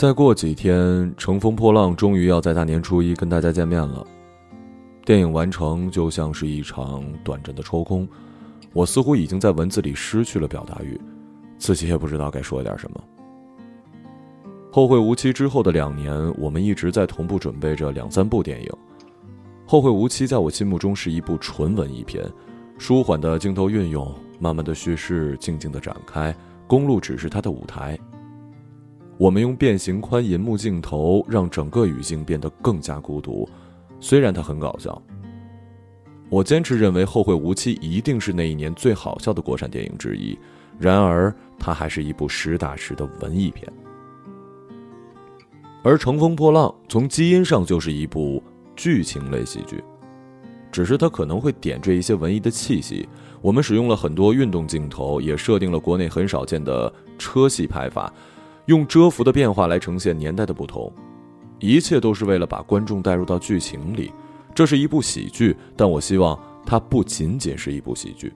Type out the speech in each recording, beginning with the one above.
再过几天，乘风破浪终于要在大年初一跟大家见面了。电影完成就像是一场短暂的抽空，我似乎已经在文字里失去了表达欲，自己也不知道该说点什么。后会无期之后的两年，我们一直在同步准备着两三部电影。后会无期在我心目中是一部纯文艺片，舒缓的镜头运用，慢慢的叙事，静静的展开，公路只是它的舞台。我们用变形宽银幕镜头让整个语境变得更加孤独，虽然它很搞笑。我坚持认为《后会无期》一定是那一年最好笑的国产电影之一，然而它还是一部实打实的文艺片。而《乘风破浪》从基因上就是一部剧情类喜剧，只是它可能会点缀一些文艺的气息。我们使用了很多运动镜头，也设定了国内很少见的车戏拍法。用遮幅的变化来呈现年代的不同，一切都是为了把观众带入到剧情里。这是一部喜剧，但我希望它不仅仅是一部喜剧。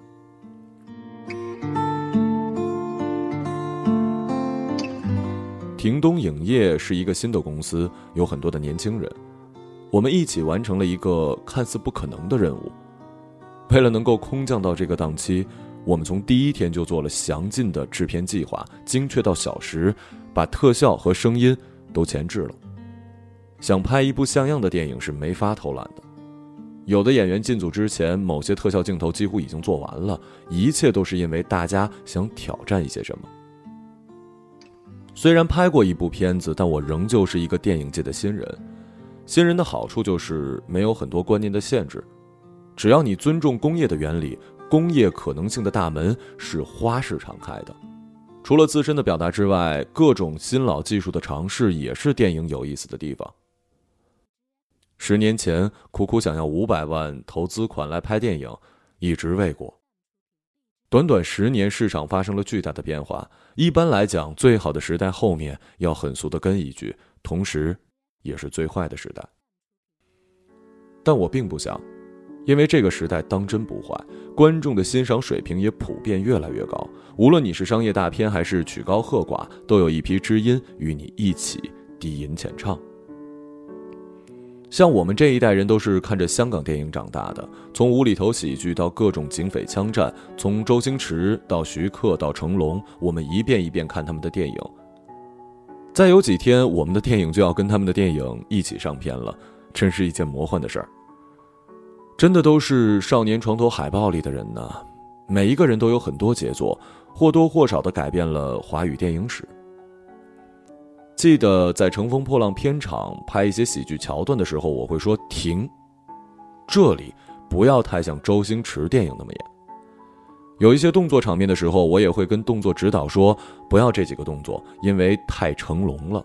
庭东影业是一个新的公司，有很多的年轻人，我们一起完成了一个看似不可能的任务。为了能够空降到这个档期。我们从第一天就做了详尽的制片计划，精确到小时，把特效和声音都前置了。想拍一部像样的电影是没法偷懒的。有的演员进组之前，某些特效镜头几乎已经做完了，一切都是因为大家想挑战一些什么。虽然拍过一部片子，但我仍旧是一个电影界的新人。新人的好处就是没有很多观念的限制，只要你尊重工业的原理。工业可能性的大门是花式敞开的，除了自身的表达之外，各种新老技术的尝试也是电影有意思的地方。十年前，苦苦想要五百万投资款来拍电影，一直未果。短短十年，市场发生了巨大的变化。一般来讲，最好的时代后面要很俗的跟一句，同时，也是最坏的时代。但我并不想。因为这个时代当真不坏，观众的欣赏水平也普遍越来越高。无论你是商业大片还是曲高和寡，都有一批知音与你一起低吟浅唱。像我们这一代人都是看着香港电影长大的，从无厘头喜剧到各种警匪枪战，从周星驰到徐克到成龙，我们一遍一遍看他们的电影。再有几天，我们的电影就要跟他们的电影一起上片了，真是一件魔幻的事儿。真的都是少年床头海报里的人呢，每一个人都有很多杰作，或多或少的改变了华语电影史。记得在《乘风破浪》片场拍一些喜剧桥段的时候，我会说停，这里不要太像周星驰电影那么演。有一些动作场面的时候，我也会跟动作指导说不要这几个动作，因为太成龙了。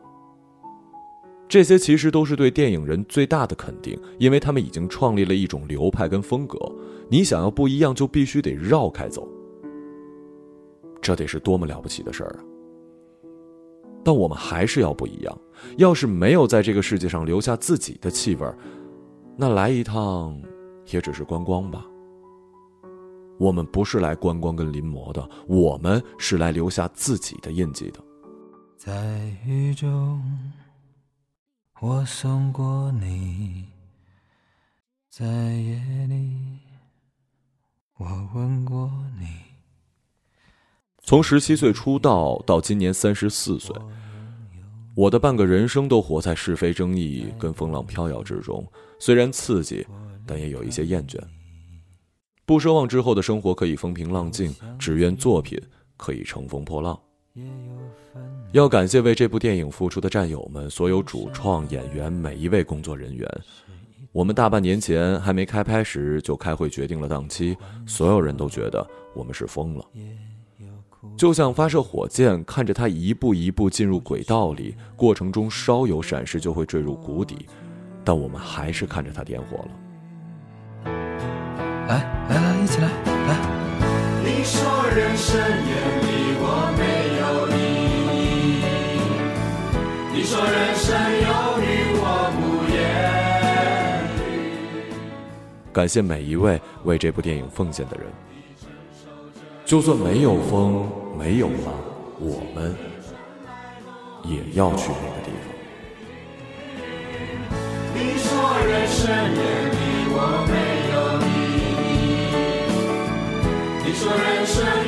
这些其实都是对电影人最大的肯定，因为他们已经创立了一种流派跟风格。你想要不一样，就必须得绕开走。这得是多么了不起的事儿啊！但我们还是要不一样。要是没有在这个世界上留下自己的气味那来一趟，也只是观光吧。我们不是来观光跟临摹的，我们是来留下自己的印记的。在雨中。我送过你，在夜里，我吻过你。从十七岁出道到今年三十四岁，我的半个人生都活在是非争议跟风浪飘摇之中。虽然刺激，但也有一些厌倦。不奢望之后的生活可以风平浪静，只愿作品可以乘风破浪。要感谢为这部电影付出的战友们，所有主创、演员，每一位工作人员。我们大半年前还没开拍时就开会决定了档期，所有人都觉得我们是疯了。就像发射火箭，看着它一步一步进入轨道里，过程中稍有闪失就会坠入谷底，但我们还是看着它点火了。来来来，一起来来。你说人生眼说人生有你我不言感谢每一位为这部电影奉献的人。就算没有风，没有浪，我们也要去那个地方。你说人生也离我没有意义，你说人生。